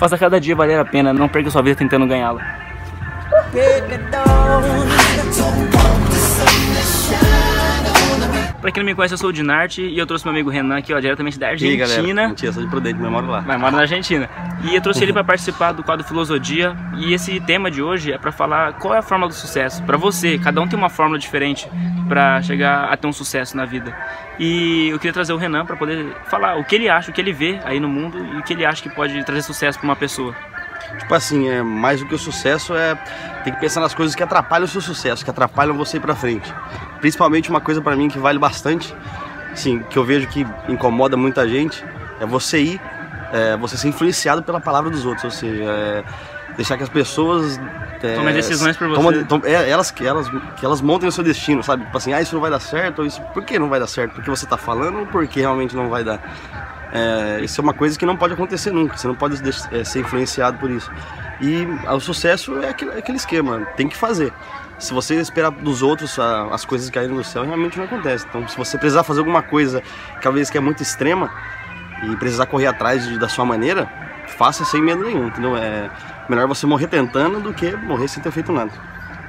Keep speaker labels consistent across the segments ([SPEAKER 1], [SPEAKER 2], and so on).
[SPEAKER 1] Faça cada dia valer a pena, não perca sua vida tentando ganhá-la. Pra quem não me conhece, eu sou o Dinarte e eu trouxe meu amigo Renan aqui, ó, diretamente da Argentina.
[SPEAKER 2] E aí, galera? Mentira, sou de Prudente, mas moro lá.
[SPEAKER 1] Mas mora na Argentina. E eu trouxe ele para participar do quadro Filosofia e esse tema de hoje é para falar qual é a fórmula do sucesso para você. Cada um tem uma fórmula diferente para chegar a ter um sucesso na vida. E eu queria trazer o Renan para poder falar o que ele acha, o que ele vê aí no mundo e o que ele acha que pode trazer sucesso para uma pessoa.
[SPEAKER 2] Tipo assim, é mais do que o sucesso é tem que pensar nas coisas que atrapalham o seu sucesso, que atrapalham você ir para frente. Principalmente uma coisa para mim que vale bastante, sim, que eu vejo que incomoda muita gente, é você ir, é, você ser influenciado pela palavra dos outros, ou seja, é, deixar que as pessoas
[SPEAKER 1] é, tomem decisões por você.
[SPEAKER 2] Tom, é, elas que elas que elas montem o seu destino, sabe? Tipo assim, ah, isso não vai dar certo, ou isso, por que não vai dar certo? Porque você está falando ou porque realmente não vai dar? É, isso é uma coisa que não pode acontecer nunca, você não pode é, ser influenciado por isso. E o sucesso é aquele, é aquele esquema, tem que fazer se você esperar dos outros as coisas caírem do céu, realmente não acontece. Então, se você precisar fazer alguma coisa, talvez que é muito extrema, e precisar correr atrás de, da sua maneira, faça sem medo nenhum, entendeu? É melhor você morrer tentando do que morrer sem ter feito nada.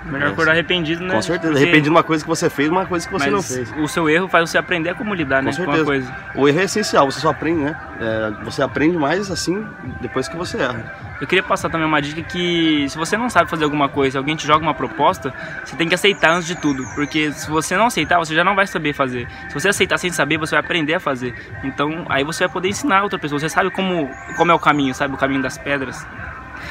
[SPEAKER 1] Melhor é, acordar arrependido, né?
[SPEAKER 2] Com certeza, Porque... arrependido de uma coisa que você fez, uma coisa que você
[SPEAKER 1] Mas
[SPEAKER 2] não fez.
[SPEAKER 1] O seu erro faz você aprender a como lidar,
[SPEAKER 2] com
[SPEAKER 1] né?
[SPEAKER 2] Certeza.
[SPEAKER 1] Com coisa.
[SPEAKER 2] O erro é essencial, você só aprende, né? É, você aprende mais assim depois que você erra.
[SPEAKER 1] Eu queria passar também uma dica que se você não sabe fazer alguma coisa, alguém te joga uma proposta, você tem que aceitar antes de tudo, porque se você não aceitar, você já não vai saber fazer. Se você aceitar sem saber, você vai aprender a fazer. Então, aí você vai poder ensinar a outra pessoa. Você sabe como como é o caminho, sabe o caminho das pedras.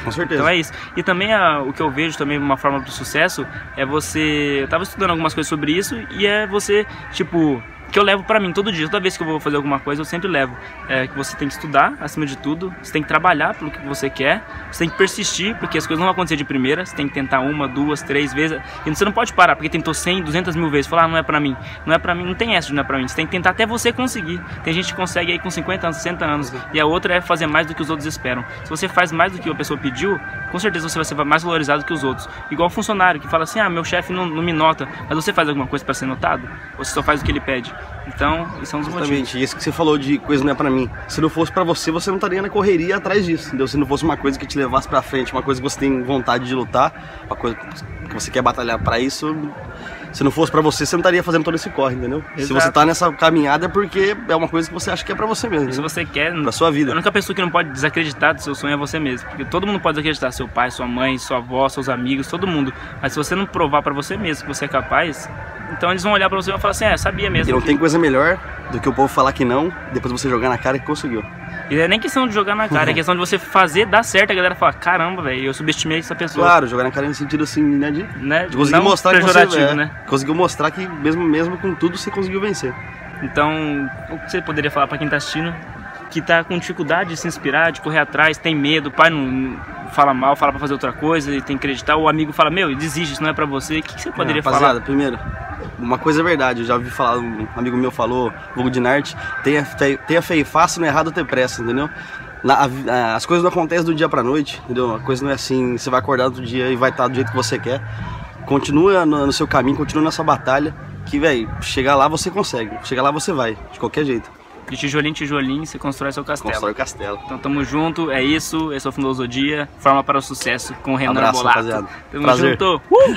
[SPEAKER 2] Com certeza.
[SPEAKER 1] Então é isso. E também a, o que eu vejo também uma forma do sucesso é você. Eu tava estudando algumas coisas sobre isso e é você, tipo, que eu levo para mim todo dia, toda vez que eu vou fazer alguma coisa, eu sempre levo. É que você tem que estudar, acima de tudo, você tem que trabalhar pelo que você quer, você tem que persistir, porque as coisas não vão acontecer de primeira, você tem que tentar uma, duas, três vezes, e você não pode parar, porque tentou 100, 200 mil vezes, falar, ah, não é pra mim, não é pra mim, não tem essa de não é pra mim, você tem que tentar até você conseguir. Tem gente que consegue aí com 50 anos, 60 anos, e a outra é fazer mais do que os outros esperam. Se você faz mais do que a pessoa pediu, com certeza você vai ser mais valorizado que os outros. Igual um funcionário que fala assim, ah, meu chefe não, não me nota, mas você faz alguma coisa para ser notado? Ou você só faz o que ele pede? Então, isso é um dos
[SPEAKER 2] Exatamente. motivos. isso que você falou de coisa não é para mim. Se não fosse para você, você não estaria na correria atrás disso, entendeu? Se não fosse uma coisa que te levasse para frente, uma coisa que você tem vontade de lutar, uma coisa que você quer batalhar para isso, se não fosse para você, você não estaria fazendo todo esse corre, entendeu? Exato. Se você tá nessa caminhada é porque é uma coisa que você acha que é para você mesmo.
[SPEAKER 1] Se você quer,
[SPEAKER 2] pra sua vida.
[SPEAKER 1] A única pessoa que não pode desacreditar do seu sonho é você mesmo, porque todo mundo pode desacreditar, seu pai, sua mãe, sua avó, seus amigos, todo mundo. Mas se você não provar para você mesmo que você é capaz, então eles vão olhar pra você e vão falar assim, é, sabia mesmo.
[SPEAKER 2] E não tem coisa melhor do que o povo falar que não, depois você jogar na cara que conseguiu.
[SPEAKER 1] E não é nem questão de jogar na cara, é questão de você fazer dar certo, a galera fala, caramba, velho, eu subestimei essa pessoa.
[SPEAKER 2] Claro, jogar na cara no sentido assim, né, de,
[SPEAKER 1] né?
[SPEAKER 2] de conseguir não mostrar que você, é, né? conseguiu mostrar que mesmo, mesmo com tudo você conseguiu vencer.
[SPEAKER 1] Então, o que você poderia falar para quem tá assistindo, que tá com dificuldade de se inspirar, de correr atrás, tem medo, o pai não fala mal, fala para fazer outra coisa, e tem que acreditar, o amigo fala, meu, desiste, isso não é para você, o que, que você poderia é, falar?
[SPEAKER 2] primeiro, uma coisa é verdade, eu já ouvi falar, um amigo meu falou, Hugo de Narte, tenha, tenha fé e faça, não é errado ter pressa, entendeu? Na, a, as coisas não acontecem do dia pra noite, entendeu? A coisa não é assim, você vai acordar outro dia e vai estar do jeito que você quer. Continua no, no seu caminho, continua nessa batalha, que, velho, chegar lá você consegue, chegar lá você vai, de qualquer jeito.
[SPEAKER 1] De tijolinho em tijolinho, você constrói seu castelo.
[SPEAKER 2] Constrói o castelo.
[SPEAKER 1] Então tamo junto, é isso. Esse é o Filosofia, Forma para o Sucesso com o Renan
[SPEAKER 2] Abraço,
[SPEAKER 1] Bolato.
[SPEAKER 2] rapaziada.
[SPEAKER 1] Tamo
[SPEAKER 2] Prazer.
[SPEAKER 1] junto. Uh!